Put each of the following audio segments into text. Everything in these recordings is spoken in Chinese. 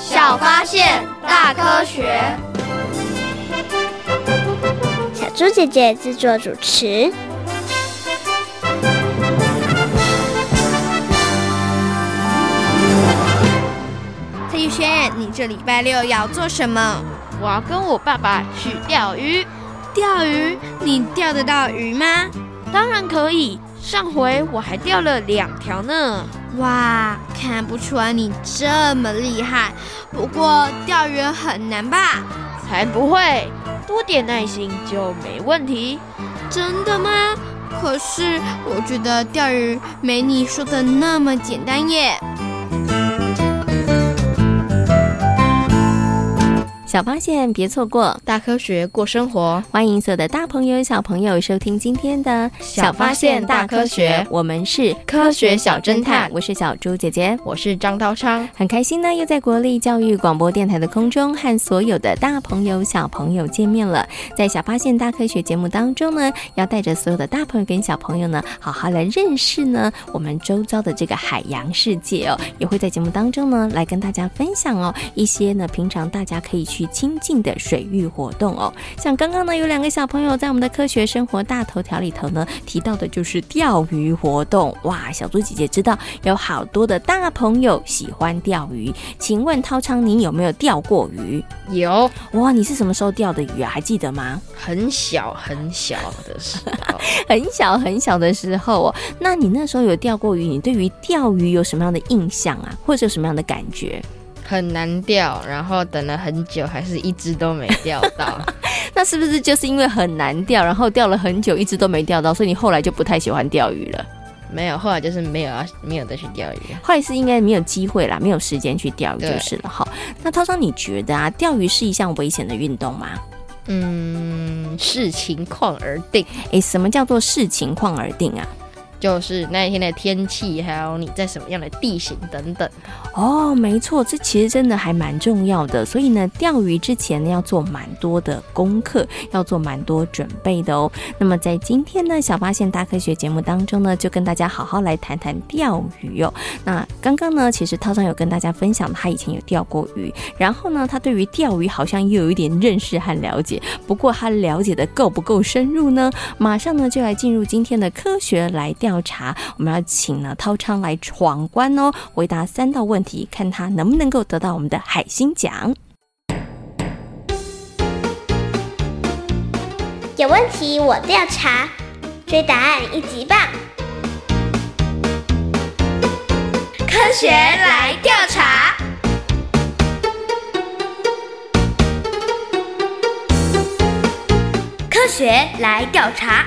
小发现，大科学。小猪姐姐制作主持。蔡玉轩，你这礼拜六要做什么？我要跟我爸爸去钓鱼。钓鱼？你钓得到鱼吗？当然可以。上回我还钓了两条呢。哇，看不出来你这么厉害。不过钓鱼很难吧？才不会，多点耐心就没问题。真的吗？可是我觉得钓鱼没你说的那么简单耶。小发现，别错过；大科学，过生活。欢迎所有的大朋友、小朋友收听今天的《小发现大科学》。我们是科学小侦探，我是小猪姐姐，我是张涛昌。很开心呢，又在国立教育广播电台的空中和所有的大朋友、小朋友见面了。在《小发现大科学》节目当中呢，要带着所有的大朋友跟小朋友呢，好好来认识呢我们周遭的这个海洋世界哦。也会在节目当中呢，来跟大家分享哦一些呢平常大家可以去亲近的水域活动哦，像刚刚呢有两个小朋友在我们的科学生活大头条里头呢提到的就是钓鱼活动哇，小猪姐姐知道有好多的大朋友喜欢钓鱼，请问涛昌你有没有钓过鱼？有哇，你是什么时候钓的鱼啊？还记得吗？很小很小的时候，很小很小的时候哦。那你那时候有钓过鱼？你对于钓鱼有什么样的印象啊？或者有什么样的感觉？很难钓，然后等了很久，还是一只都没钓到。那是不是就是因为很难钓，然后钓了很久，一只都没钓到，所以你后来就不太喜欢钓鱼了？没有，后来就是没有啊，没有再去钓鱼。后来是应该没有机会啦，没有时间去钓鱼就是了。哈，那涛涛，你觉得啊，钓鱼是一项危险的运动吗？嗯，视情况而定。诶，什么叫做视情况而定啊？就是那一天的天气，还有你在什么样的地形等等。哦，没错，这其实真的还蛮重要的。所以呢，钓鱼之前呢，要做蛮多的功课，要做蛮多准备的哦。那么在今天呢，小发现大科学节目当中呢，就跟大家好好来谈谈钓鱼哦。那刚刚呢，其实涛昌有跟大家分享，他以前有钓过鱼，然后呢，他对于钓鱼好像又有一点认识和了解。不过他了解的够不够深入呢？马上呢，就来进入今天的科学来钓。调查，我们要请呢涛昌来闯关哦，回答三道问题，看他能不能够得到我们的海星奖。有问题我调查，追答案一级棒。科学来调查，科学来调查。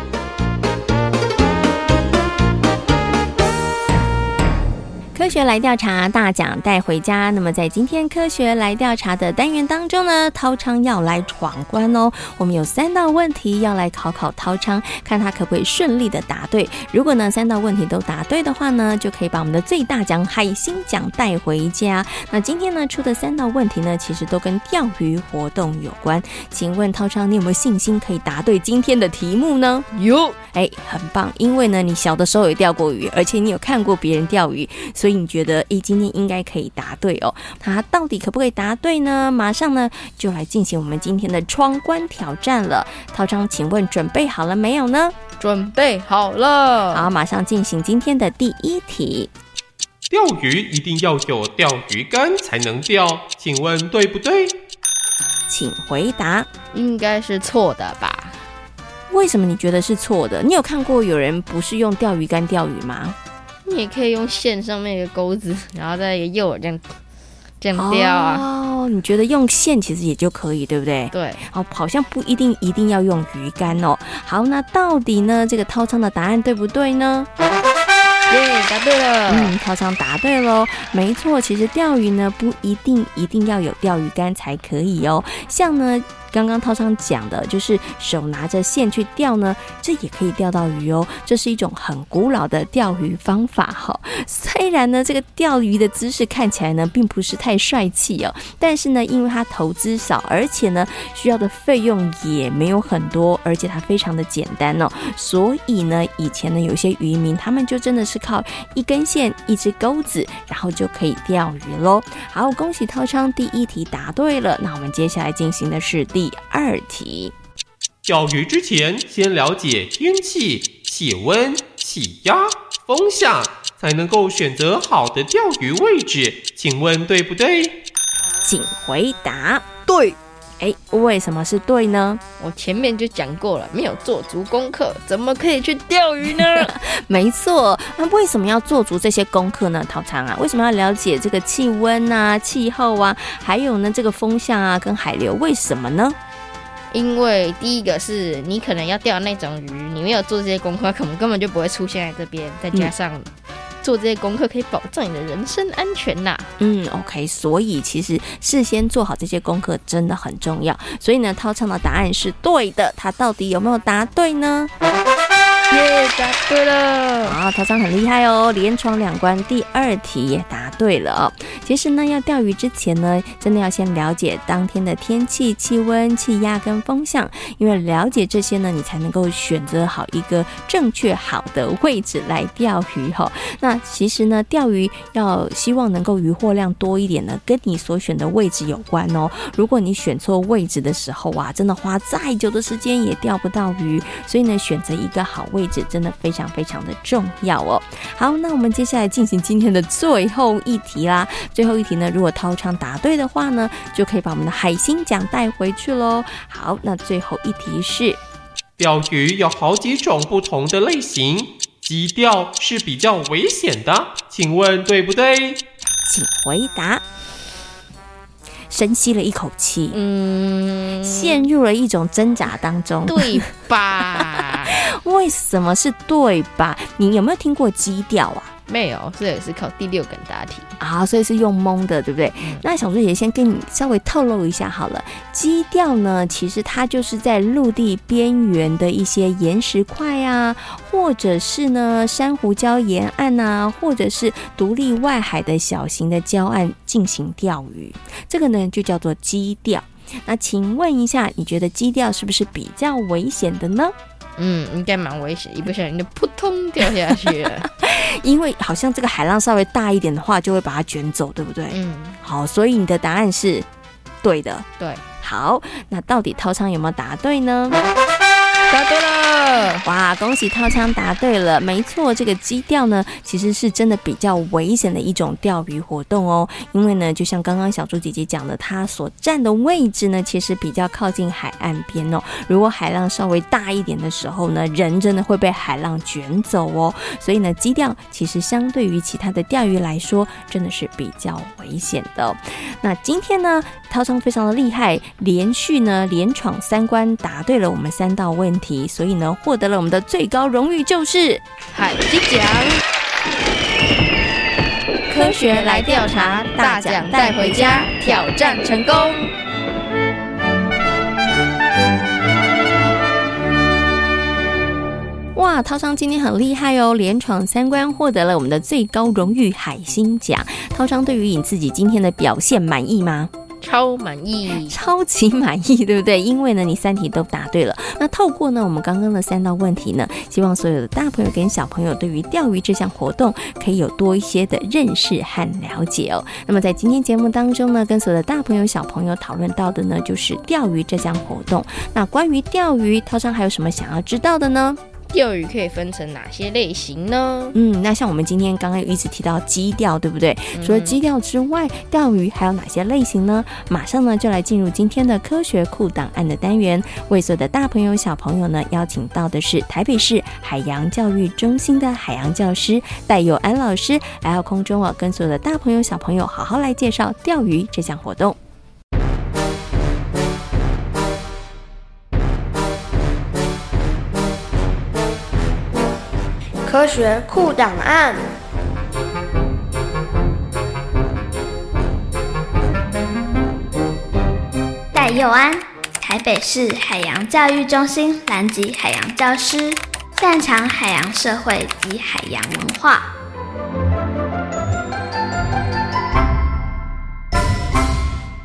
科学来调查，大奖带回家。那么在今天科学来调查的单元当中呢，涛昌要来闯关哦。我们有三道问题要来考考涛昌，看他可不可以顺利的答对。如果呢三道问题都答对的话呢，就可以把我们的最大奖海星奖带回家。那今天呢出的三道问题呢，其实都跟钓鱼活动有关。请问涛昌，你有没有信心可以答对今天的题目呢？有，哎，很棒，因为呢你小的时候有钓过鱼，而且你有看过别人钓鱼，所以。你觉得，诶，今天应该可以答对哦。他到底可不可以答对呢？马上呢，就来进行我们今天的闯关挑战了。涛昌，请问准备好了没有呢？准备好了。好，马上进行今天的第一题。钓鱼一定要有钓鱼竿才能钓，请问对不对？请回答。应该是错的吧？为什么你觉得是错的？你有看过有人不是用钓鱼竿钓鱼吗？你也可以用线上面一个钩子，然后再一个诱饵这样这样钓啊。哦，你觉得用线其实也就可以，对不对？对。哦，好像不一定一定要用鱼竿哦。好，那到底呢？这个涛昌的答案对不对呢？耶，答对了。嗯，涛昌答对喽。没错，其实钓鱼呢不一定一定要有钓鱼竿才可以哦。像呢。刚刚涛昌讲的就是手拿着线去钓呢，这也可以钓到鱼哦。这是一种很古老的钓鱼方法哈。虽然呢，这个钓鱼的姿势看起来呢，并不是太帅气哦，但是呢，因为它投资少，而且呢，需要的费用也没有很多，而且它非常的简单哦，所以呢，以前呢，有些渔民他们就真的是靠一根线、一只钩子，然后就可以钓鱼喽。好，恭喜涛昌第一题答对了。那我们接下来进行的是第。第二题，钓鱼之前先了解天气、气温、气压、风向，才能够选择好的钓鱼位置。请问对不对？请回答。对。哎，为什么是对呢？我前面就讲过了，没有做足功课，怎么可以去钓鱼呢？没错，那为什么要做足这些功课呢？涛昌啊，为什么要了解这个气温啊、气候啊，还有呢这个风向啊跟海流？为什么呢？因为第一个是你可能要钓那种鱼，你没有做这些功课，可能根本就不会出现在这边，再加上。做这些功课可以保障你的人身安全呐。嗯，OK，所以其实事先做好这些功课真的很重要。所以呢，涛唱的答案是对的。他到底有没有答对呢？耶，答对了！好，涛昌很厉害哦，连闯两关，第二题也答对了哦。其实呢，要钓鱼之前呢，真的要先了解当天的天气、气温、气压跟风向，因为了解这些呢，你才能够选择好一个正确好的位置来钓鱼哈。那其实呢，钓鱼要希望能够渔获量多一点呢，跟你所选的位置有关哦。如果你选错位置的时候啊，真的花再久的时间也钓不到鱼。所以呢，选择一个好位。位置真的非常非常的重要哦。好，那我们接下来进行今天的最后一题啦。最后一题呢，如果涛昌答对的话呢，就可以把我们的海星奖带回去喽。好，那最后一题是：钓鱼有好几种不同的类型，急钓是比较危险的，请问对不对？请回答。深吸了一口气，嗯，陷入了一种挣扎当中，对吧？为什么是对吧？你有没有听过基调啊？没有，这也是考第六感答题啊，所以是用蒙的，对不对？嗯、那小猪姐姐先跟你稍微透露一下好了。基调呢，其实它就是在陆地边缘的一些岩石块啊，或者是呢珊瑚礁沿岸啊，或者是独立外海的小型的礁岸进行钓鱼，这个呢就叫做基调。那请问一下，你觉得基调是不是比较危险的呢？嗯，应该蛮危险，一不小心就扑通掉下去了。因为好像这个海浪稍微大一点的话，就会把它卷走，对不对？嗯。好，所以你的答案是对的。对。好，那到底涛昌有没有答对呢？答对了！哇，恭喜涛昌答对了。没错，这个矶钓呢，其实是真的比较危险的一种钓鱼活动哦。因为呢，就像刚刚小猪姐姐讲的，它所站的位置呢，其实比较靠近海岸边哦。如果海浪稍微大一点的时候呢，人真的会被海浪卷走哦。所以呢，矶钓其实相对于其他的钓鱼来说，真的是比较危险的。那今天呢，涛昌非常的厉害，连续呢连闯三关，答对了我们三道问。题，所以呢，获得了我们的最高荣誉，就是海星奖。科学来调查，大奖带回家，挑战成功。哇，涛昌今天很厉害哦，连闯三关，获得了我们的最高荣誉海星奖。涛昌对于你自己今天的表现满意吗？超满意，超级满意，对不对？因为呢，你三题都答对了。那透过呢，我们刚刚的三道问题呢，希望所有的大朋友跟小朋友对于钓鱼这项活动可以有多一些的认识和了解哦。那么在今天节目当中呢，跟所有的大朋友小朋友讨论到的呢，就是钓鱼这项活动。那关于钓鱼，涛昌还有什么想要知道的呢？钓鱼可以分成哪些类型呢？嗯，那像我们今天刚刚有一直提到基钓，对不对？嗯、除了基钓之外，钓鱼还有哪些类型呢？马上呢就来进入今天的科学库档案的单元。为所有的大朋友小朋友呢，邀请到的是台北市海洋教育中心的海洋教师戴友安老师来到空中啊，跟所有的大朋友小朋友好好来介绍钓鱼这项活动。科学库档案。戴佑安，台北市海洋教育中心南极海洋教师，擅长海洋社会及海洋文化。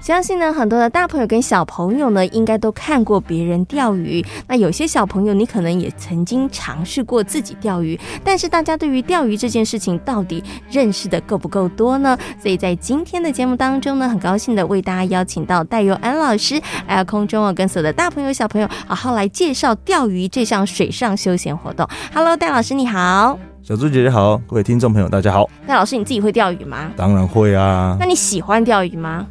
相信呢，很多的大朋友跟小朋友呢，应该都看过别人钓鱼。那有些小朋友，你可能也曾经尝试过自己钓鱼。但是大家对于钓鱼这件事情，到底认识的够不够多呢？所以在今天的节目当中呢，很高兴的为大家邀请到戴佑安老师来到空中哦，跟所有的大朋友小朋友好好来介绍钓鱼这项水上休闲活动。Hello，戴老师你好。小猪姐姐好，各位听众朋友大家好。戴老师你自己会钓鱼吗？当然会啊。那你喜欢钓鱼吗？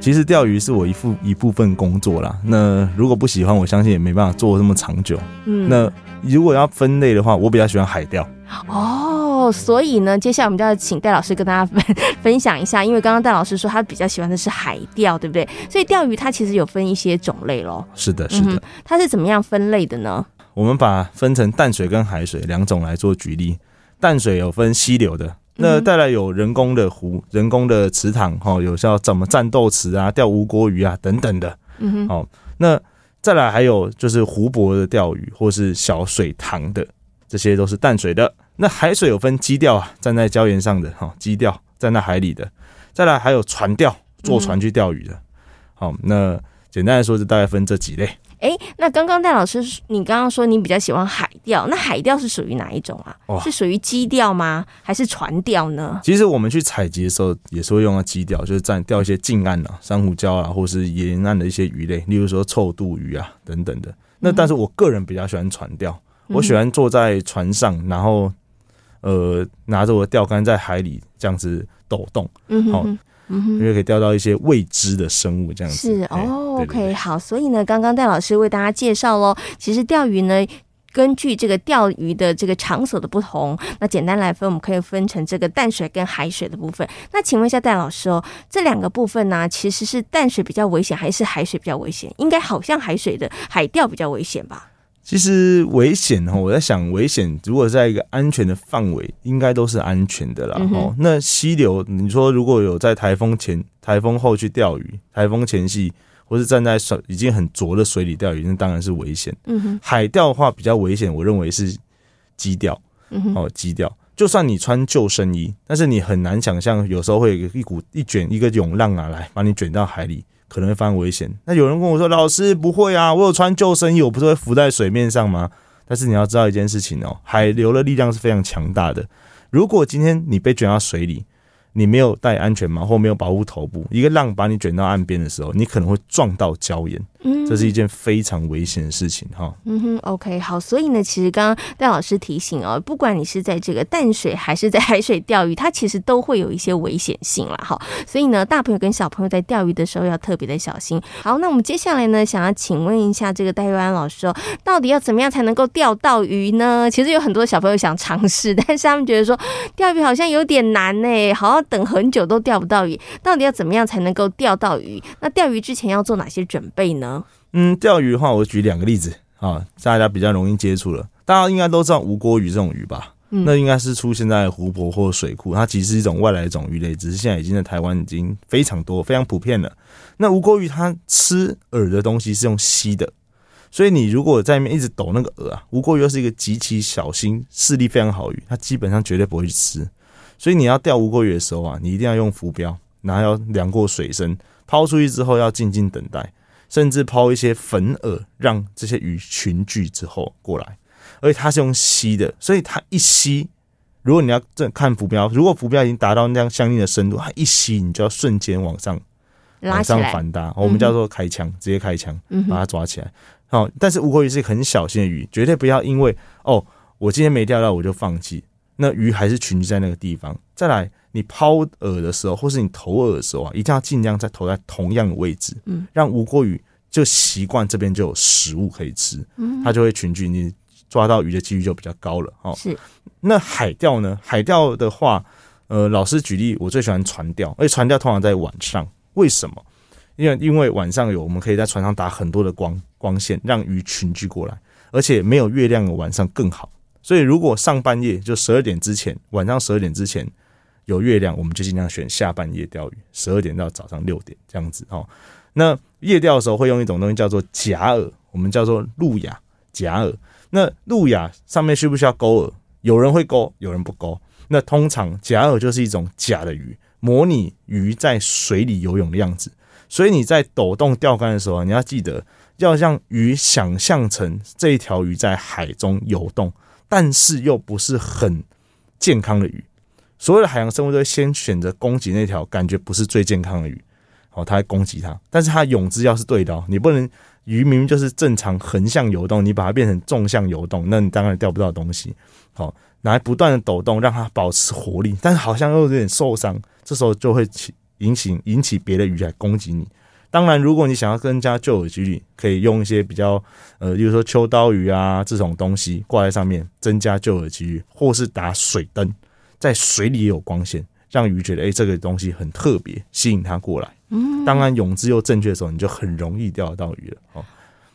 其实钓鱼是我一副一部分工作啦。那如果不喜欢，我相信也没办法做这么长久。嗯，那如果要分类的话，我比较喜欢海钓。哦，所以呢，接下来我们就要请戴老师跟大家分分享一下，因为刚刚戴老师说他比较喜欢的是海钓，对不对？所以钓鱼它其实有分一些种类咯。是的，是的。嗯，它是怎么样分类的呢？我们把分成淡水跟海水两种来做举例。淡水有分溪流的。那带来有人工的湖、人工的池塘，哈，有像怎么战斗池啊、钓吴国鱼啊等等的，嗯哼，好，那再来还有就是湖泊的钓鱼，或是小水塘的，这些都是淡水的。那海水有分矶钓啊，站在礁岩上的哈，矶钓站在海里的，再来还有船钓，坐船去钓鱼的，好，那简单来说就大概分这几类。哎，那刚刚戴老师，你刚刚说你比较喜欢海钓，那海钓是属于哪一种啊？哦、是属于矶钓吗？还是船钓呢？其实我们去采集的时候也是会用到矶钓，就是在钓一些近岸啊、珊瑚礁啊，或是沿岸的一些鱼类，例如说臭肚鱼啊等等的。那但是我个人比较喜欢船钓，嗯、我喜欢坐在船上，然后呃拿着我的钓竿在海里这样子抖动，嗯哼，哼。因为可以钓到一些未知的生物，这样子是哦。OK，好，所以呢，刚刚戴老师为大家介绍喽。其实钓鱼呢，根据这个钓鱼的这个场所的不同，那简单来分，我们可以分成这个淡水跟海水的部分。那请问一下戴老师哦，这两个部分呢，其实是淡水比较危险，还是海水比较危险？应该好像海水的海钓比较危险吧？其实危险哈，我在想危险，如果在一个安全的范围，应该都是安全的啦。哦、嗯，那溪流，你说如果有在台风前、台风后去钓鱼，台风前夕，或是站在水已经很浊的水里钓鱼，那当然是危险。嗯哼，海钓的话比较危险，我认为是矶钓。嗯哼，哦，矶钓，就算你穿救生衣，但是你很难想象，有时候会有一股一卷一个涌浪啊，来把你卷到海里。可能会发生危险。那有人跟我说：“老师不会啊，我有穿救生衣，我不是会浮在水面上吗？”但是你要知道一件事情哦，海流的力量是非常强大的。如果今天你被卷到水里，你没有戴安全帽或没有保护头部，一个浪把你卷到岸边的时候，你可能会撞到礁岩。嗯，这是一件非常危险的事情哈。嗯哼，OK，好，所以呢，其实刚刚戴老师提醒哦，不管你是在这个淡水还是在海水钓鱼，它其实都会有一些危险性啦。哈。所以呢，大朋友跟小朋友在钓鱼的时候要特别的小心。好，那我们接下来呢，想要请问一下这个戴玉安老师哦，到底要怎么样才能够钓到鱼呢？其实有很多小朋友想尝试，但是他们觉得说钓鱼好像有点难呢，好像等很久都钓不到鱼。到底要怎么样才能够钓到鱼？那钓鱼之前要做哪些准备呢？嗯，钓鱼的话，我举两个例子啊，大家比较容易接触了。大家应该都知道吴锅鱼这种鱼吧？嗯，那应该是出现在湖泊或水库，它其实是一种外来种鱼类，只是现在已经在台湾已经非常多、非常普遍了。那吴锅鱼它吃饵的东西是用吸的，所以你如果在那边一直抖那个饵啊，吴锅鱼又是一个极其小心、视力非常好鱼，它基本上绝对不会去吃。所以你要钓吴锅鱼的时候啊，你一定要用浮标，然后要量过水深，抛出去之后要静静等待。甚至抛一些粉饵，让这些鱼群聚之后过来，而且它是用吸的，所以它一吸，如果你要这看浮标，如果浮标已经达到那样相应的深度，它一吸，你就要瞬间往上往上反搭，我们叫做开枪，直接开枪把它抓起来。好，但是乌龟鱼是很小心的鱼，绝对不要因为哦，我今天没钓到我就放弃。那鱼还是群居在那个地方。再来，你抛饵的时候，或是你投饵的时候啊，一定要尽量在投在同样的位置，嗯，让无国鱼就习惯这边就有食物可以吃，嗯，它就会群聚，你抓到鱼的几率就比较高了。哦，是。那海钓呢？海钓的话，呃，老师举例，我最喜欢船钓，而且船钓通常在晚上，为什么？因为因为晚上有我们可以在船上打很多的光光线，让鱼群聚过来，而且没有月亮的晚上更好。所以如果上半夜就十二点之前，晚上十二点之前有月亮，我们就尽量选下半夜钓鱼，十二点到早上六点这样子哦。那夜钓的时候会用一种东西叫做假饵，我们叫做路亚假饵。那路亚上面需不需要钩饵？有人会钩，有人不钩。那通常假饵就是一种假的鱼，模拟鱼在水里游泳的样子。所以你在抖动钓竿的时候，你要记得要让鱼想象成这一条鱼在海中游动，但是又不是很健康的鱼。所有的海洋生物都会先选择攻击那条感觉不是最健康的鱼，好，它会攻击它。但是它泳姿要是对的哦，你不能鱼明明就是正常横向游动，你把它变成纵向游动，那你当然钓不到东西。好，来不断的抖动，让它保持活力，但是好像又有点受伤，这时候就会起。引起引起别的鱼来攻击你。当然，如果你想要增加救饵几率，可以用一些比较呃，比如说秋刀鱼啊这种东西挂在上面，增加救饵几率，或是打水灯，在水里也有光线，让鱼觉得哎、欸、这个东西很特别，吸引它过来。嗯，当然泳姿又正确的时候，你就很容易钓得到鱼了。哦，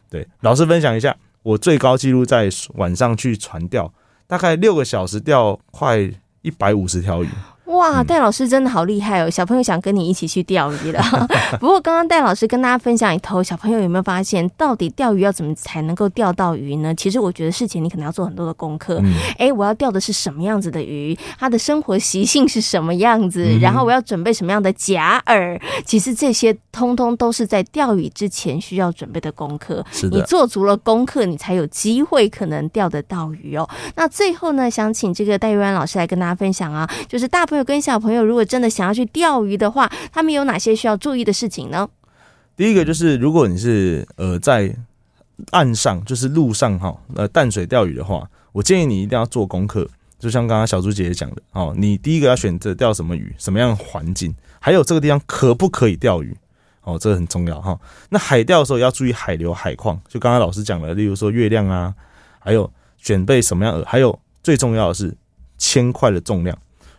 对，老师分享一下，我最高纪录在晚上去船钓，大概六个小时钓快一百五十条鱼。哇，戴老师真的好厉害哦！小朋友想跟你一起去钓鱼了。不过刚刚戴老师跟大家分享一头，小朋友有没有发现，到底钓鱼要怎么才能够钓到鱼呢？其实我觉得事前你可能要做很多的功课。哎、嗯，我要钓的是什么样子的鱼？它的生活习性是什么样子？然后我要准备什么样的假饵？其实这些通通都是在钓鱼之前需要准备的功课。是的，你做足了功课，你才有机会可能钓得到鱼哦。那最后呢，想请这个戴玉安老师来跟大家分享啊，就是大朋友跟小朋友如果真的想要去钓鱼的话，他们有哪些需要注意的事情呢？第一个就是，如果你是呃在岸上，就是路上哈，呃淡水钓鱼的话，我建议你一定要做功课。就像刚刚小猪姐姐讲的哦，你第一个要选择钓什么鱼，什么样的环境，还有这个地方可不可以钓鱼哦，这个很重要哈。那海钓的时候要注意海流、海况，就刚刚老师讲的，例如说月亮啊，还有准备什么样的，还有最重要的是铅块的重量。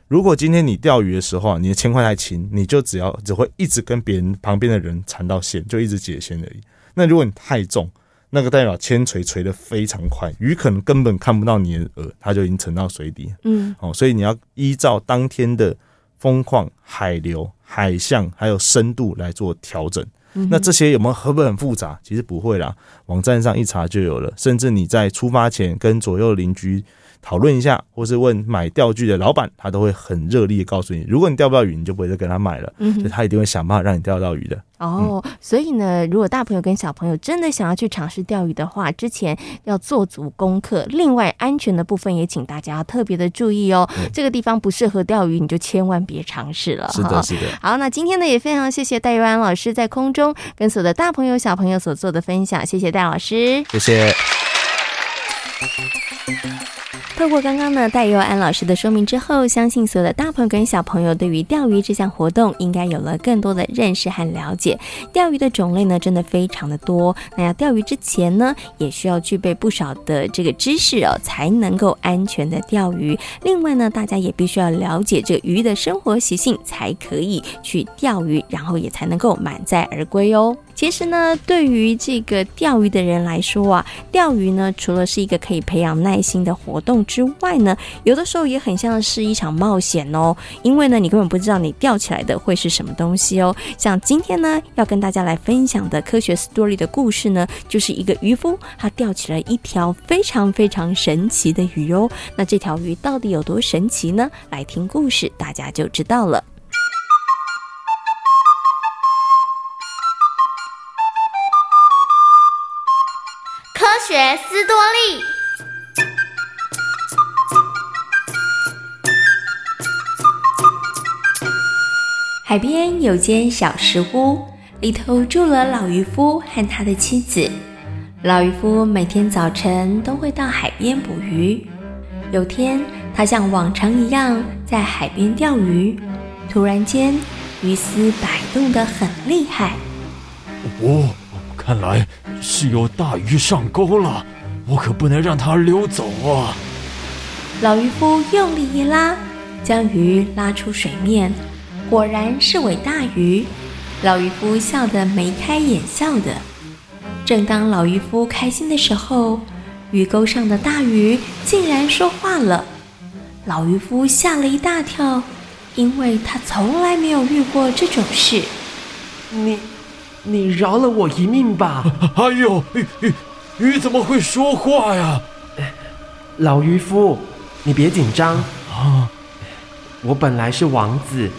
如果今天你钓鱼的时候啊，你的铅块太轻，你就只要只会一直跟别人旁边的人缠到线，就一直解线而已。那如果你太重，那个代表铅锤锤的非常快，鱼可能根本看不到你的饵，它就已经沉到水底。嗯，哦，所以你要依照当天的风况、海流、海象还有深度来做调整。那这些有没有会不会很复杂？其实不会啦，网站上一查就有了。甚至你在出发前跟左右邻居讨论一下，或是问买钓具的老板，他都会很热烈的告诉你，如果你钓不到鱼，你就不会再跟他买了。嗯，所以他一定会想办法让你钓到鱼的。哦，所以呢，如果大朋友跟小朋友真的想要去尝试钓鱼的话，之前要做足功课。另外，安全的部分也请大家要特别的注意哦。这个地方不适合钓鱼，你就千万别尝试了。是的，是的。好，那今天呢，也非常谢谢戴玉安老师在空中跟所有的大朋友小朋友所做的分享，谢谢戴老师，谢谢。透过刚刚呢戴佑安老师的说明之后，相信所有的大朋友跟小朋友对于钓鱼这项活动应该有了更多的认识和了解。钓鱼的种类呢真的非常的多，那要钓鱼之前呢，也需要具备不少的这个知识哦，才能够安全的钓鱼。另外呢，大家也必须要了解这个鱼的生活习性，才可以去钓鱼，然后也才能够满载而归哦。其实呢，对于这个钓鱼的人来说啊，钓鱼呢，除了是一个可以培养耐心的活动之外呢，有的时候也很像是一场冒险哦。因为呢，你根本不知道你钓起来的会是什么东西哦。像今天呢，要跟大家来分享的科学 story 的故事呢，就是一个渔夫他钓起了一条非常非常神奇的鱼哦。那这条鱼到底有多神奇呢？来听故事，大家就知道了。学斯多利。海边有间小石屋，里头住了老渔夫和他的妻子。老渔夫每天早晨都会到海边捕鱼。有天，他像往常一样在海边钓鱼，突然间，鱼丝摆动得很厉害。哦，看来是有大鱼上钩了，我可不能让它溜走啊！老渔夫用力一拉，将鱼拉出水面，果然是尾大鱼。老渔夫笑得眉开眼笑的。正当老渔夫开心的时候，鱼钩上的大鱼竟然说话了。老渔夫吓了一大跳，因为他从来没有遇过这种事。你，你饶了我一命吧！哎呦，鱼鱼鱼怎么会说话呀？老渔夫，你别紧张啊！我本来是王子，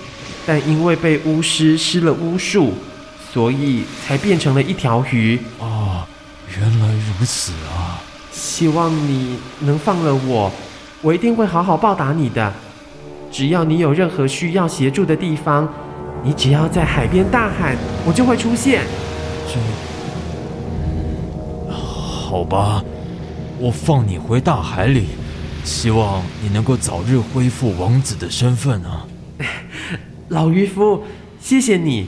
但因为被巫师施了巫术。所以才变成了一条鱼啊！原来如此啊！希望你能放了我，我一定会好好报答你的。只要你有任何需要协助的地方，你只要在海边大喊，我就会出现。这……好吧，我放你回大海里，希望你能够早日恢复王子的身份啊！老渔夫，谢谢你。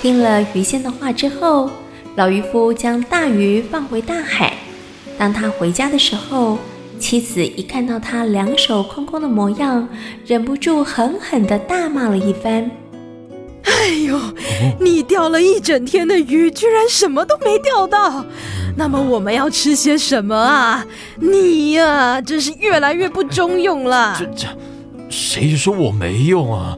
听了鱼仙的话之后，老渔夫将大鱼放回大海。当他回家的时候，妻子一看到他两手空空的模样，忍不住狠狠地大骂了一番。哎呦，你钓了一整天的鱼，居然什么都没钓到，那么我们要吃些什么啊？你呀、啊，真是越来越不中用了。这这，谁说我没用啊？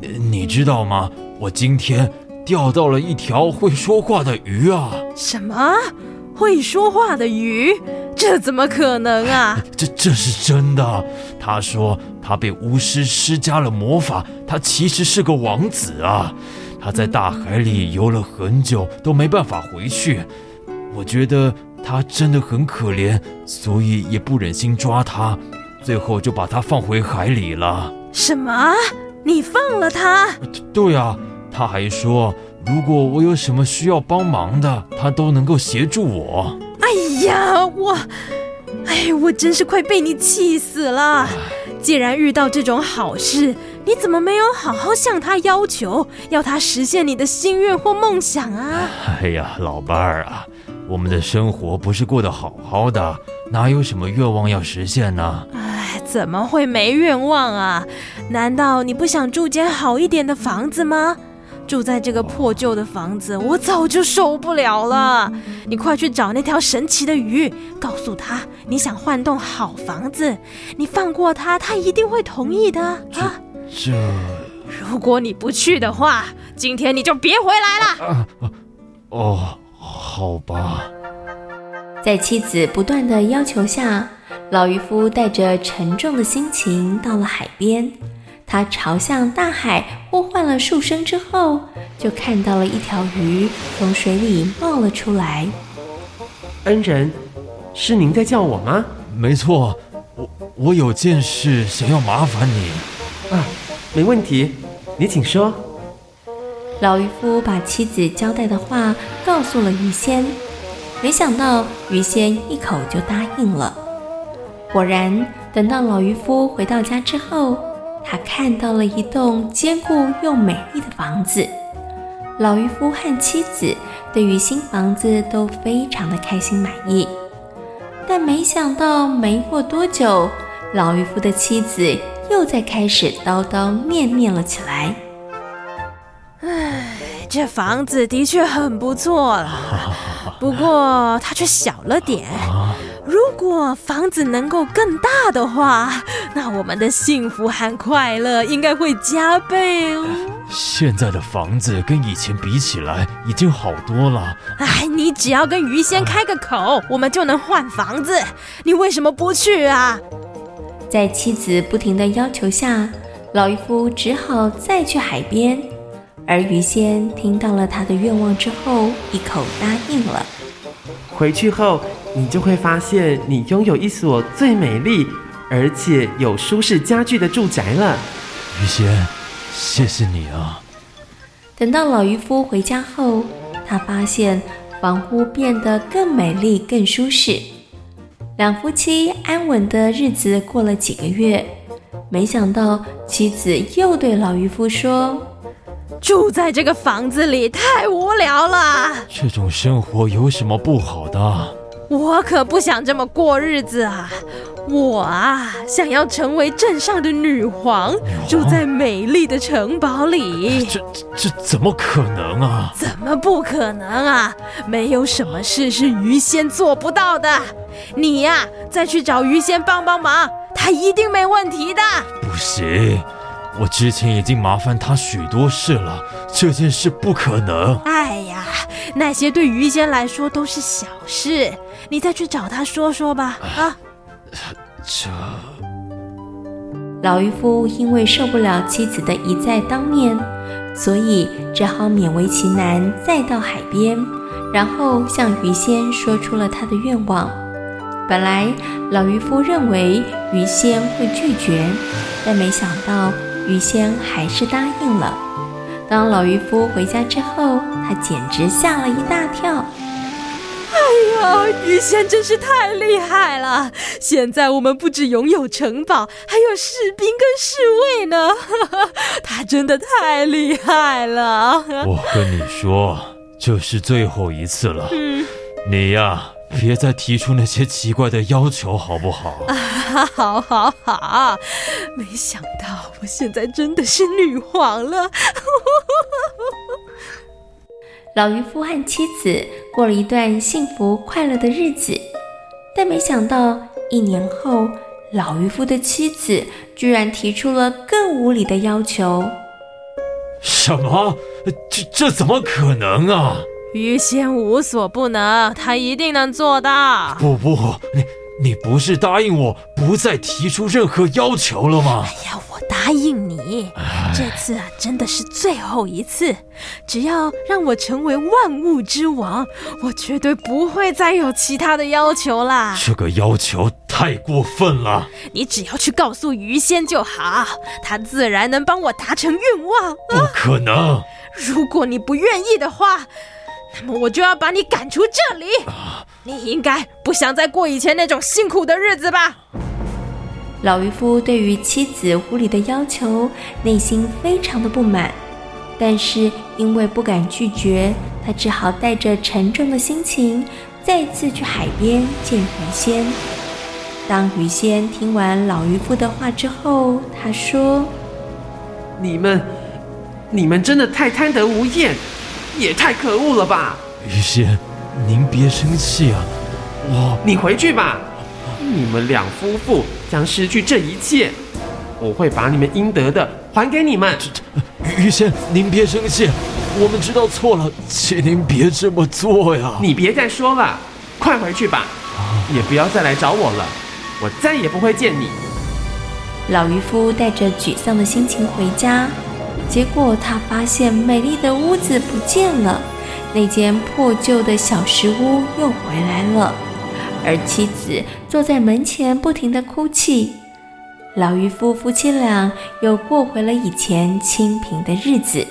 你，你知道吗？我今天。钓到了一条会说话的鱼啊！什么？会说话的鱼？这怎么可能啊？这这是真的。他说他被巫师施加了魔法，他其实是个王子啊！他在大海里游了很久，都没办法回去。我觉得他真的很可怜，所以也不忍心抓他，最后就把他放回海里了。什么？你放了他？对啊。他还说，如果我有什么需要帮忙的，他都能够协助我。哎呀，我，哎，我真是快被你气死了！既然遇到这种好事，你怎么没有好好向他要求，要他实现你的心愿或梦想啊？哎呀，老伴儿啊，我们的生活不是过得好好的，哪有什么愿望要实现呢？哎，怎么会没愿望啊？难道你不想住间好一点的房子吗？住在这个破旧的房子，我早就受不了了。你快去找那条神奇的鱼，告诉他你想换栋好房子。你放过他，他一定会同意的啊。这，如果你不去的话，今天你就别回来了。啊，哦，好吧。在妻子不断的要求下，老渔夫带着沉重的心情到了海边。他朝向大海呼唤了数声之后，就看到了一条鱼从水里冒了出来。恩人，是您在叫我吗？没错，我我有件事想要麻烦你。啊，没问题，你请说。老渔夫把妻子交代的话告诉了鱼仙，没想到鱼仙一口就答应了。果然，等到老渔夫回到家之后。他看到了一栋坚固又美丽的房子，老渔夫和妻子对于新房子都非常的开心满意。但没想到，没过多久，老渔夫的妻子又在开始叨叨念念了起来。唉，这房子的确很不错了，不过它却小了点。如果房子能够更大的话，那我们的幸福和快乐应该会加倍哦。现在的房子跟以前比起来已经好多了。哎，你只要跟鱼仙开个口，我们就能换房子。你为什么不去啊？在妻子不停的要求下，老渔夫只好再去海边。而鱼仙听到了他的愿望之后，一口答应了。回去后，你就会发现你拥有一所最美丽而且有舒适家具的住宅了。于仙，谢谢你啊！等到老渔夫回家后，他发现房屋变得更美丽、更舒适。两夫妻安稳的日子过了几个月，没想到妻子又对老渔夫说：“住在这个房子里太无聊了。这种生活有什么不好的？我可不想这么过日子啊！我啊，想要成为镇上的女皇，住在美丽的城堡里。这这这怎么可能啊？怎么不可能啊？没有什么事是鱼仙做不到的。你呀，再去找鱼仙帮帮忙，他一定没问题的。不行。我之前已经麻烦他许多事了，这件事不可能。哎呀，那些对于仙来说都是小事，你再去找他说说吧。啊，这老渔夫因为受不了妻子的一再当面，所以只好勉为其难，再到海边，然后向鱼仙说出了他的愿望。本来老渔夫认为鱼仙会拒绝，但没想到。鱼仙还是答应了。当老渔夫回家之后，他简直吓了一大跳。哎呀，鱼仙真是太厉害了！现在我们不只拥有城堡，还有士兵跟侍卫呢。他真的太厉害了。我跟你说，这是最后一次了。嗯，你呀。别再提出那些奇怪的要求，好不好？啊，好，好，好！没想到我现在真的是女皇了。老渔夫和妻子过了一段幸福快乐的日子，但没想到一年后，老渔夫的妻子居然提出了更无理的要求。什么？这这怎么可能啊？鱼仙无所不能，他一定能做到。不不，你你不是答应我不再提出任何要求了吗？哎呀，我答应你，这次啊真的是最后一次。只要让我成为万物之王，我绝对不会再有其他的要求啦。这个要求太过分了。你只要去告诉鱼仙就好，他自然能帮我达成愿望。不可能！如果你不愿意的话。那么我就要把你赶出这里。你应该不想再过以前那种辛苦的日子吧？老渔夫对于妻子无理的要求，内心非常的不满，但是因为不敢拒绝，他只好带着沉重的心情，再次去海边见鱼仙。当鱼仙听完老渔夫的话之后，他说：“你们，你们真的太贪得无厌。”也太可恶了吧！鱼仙，您别生气啊，我……你回去吧。你们两夫妇将失去这一切，我会把你们应得的还给你们。鱼仙，您别生气，我们知道错了，请您别这么做呀。你别再说了，快回去吧，也不要再来找我了，我再也不会见你。老渔夫带着沮丧的心情回家。结果他发现美丽的屋子不见了，那间破旧的小石屋又回来了，而妻子坐在门前不停地哭泣。老渔夫夫妻俩又过回了以前清贫的日子。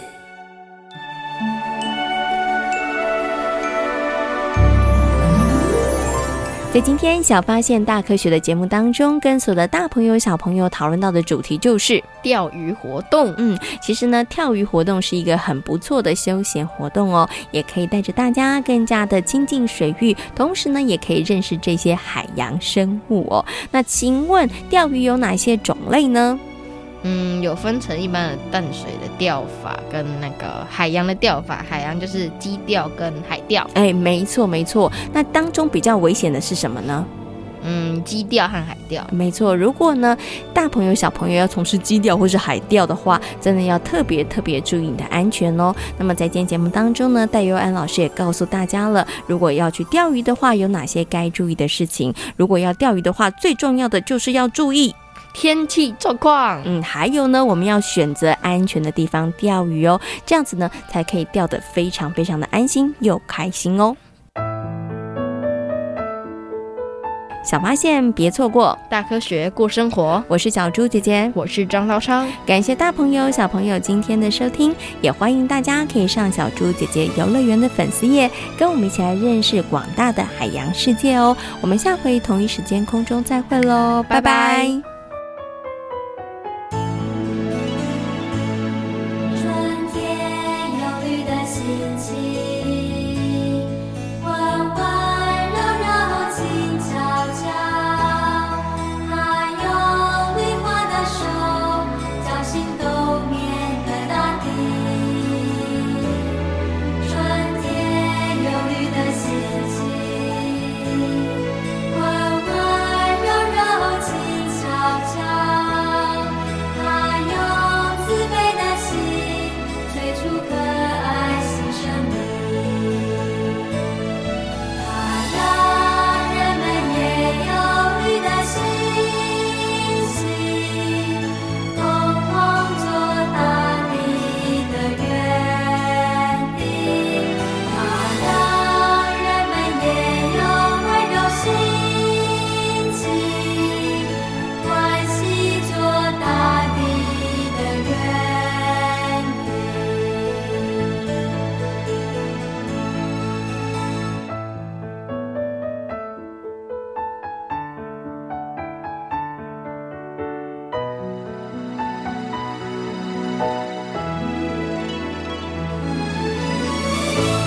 在今天小发现大科学的节目当中，跟所有的大朋友小朋友讨论到的主题就是钓鱼活动。嗯，其实呢，钓鱼活动是一个很不错的休闲活动哦，也可以带着大家更加的亲近水域，同时呢，也可以认识这些海洋生物哦。那请问钓鱼有哪些种类呢？嗯，有分成一般的淡水的钓法跟那个海洋的钓法。海洋就是矶钓跟海钓。哎，没错没错。那当中比较危险的是什么呢？嗯，矶钓和海钓。没错。如果呢，大朋友小朋友要从事矶钓或是海钓的话，真的要特别特别注意你的安全哦。那么在今天节目当中呢，戴佑安老师也告诉大家了，如果要去钓鱼的话，有哪些该注意的事情。如果要钓鱼的话，最重要的就是要注意。天气状况，嗯，还有呢，我们要选择安全的地方钓鱼哦，这样子呢，才可以钓得非常非常的安心又开心哦。小发现别错过，大科学过生活。我是小猪姐姐，我是张涛超。感谢大朋友小朋友今天的收听，也欢迎大家可以上小猪姐姐游乐园的粉丝页，跟我们一起来认识广大的海洋世界哦。我们下回同一时间空中再会喽，拜拜。拜拜。Bye.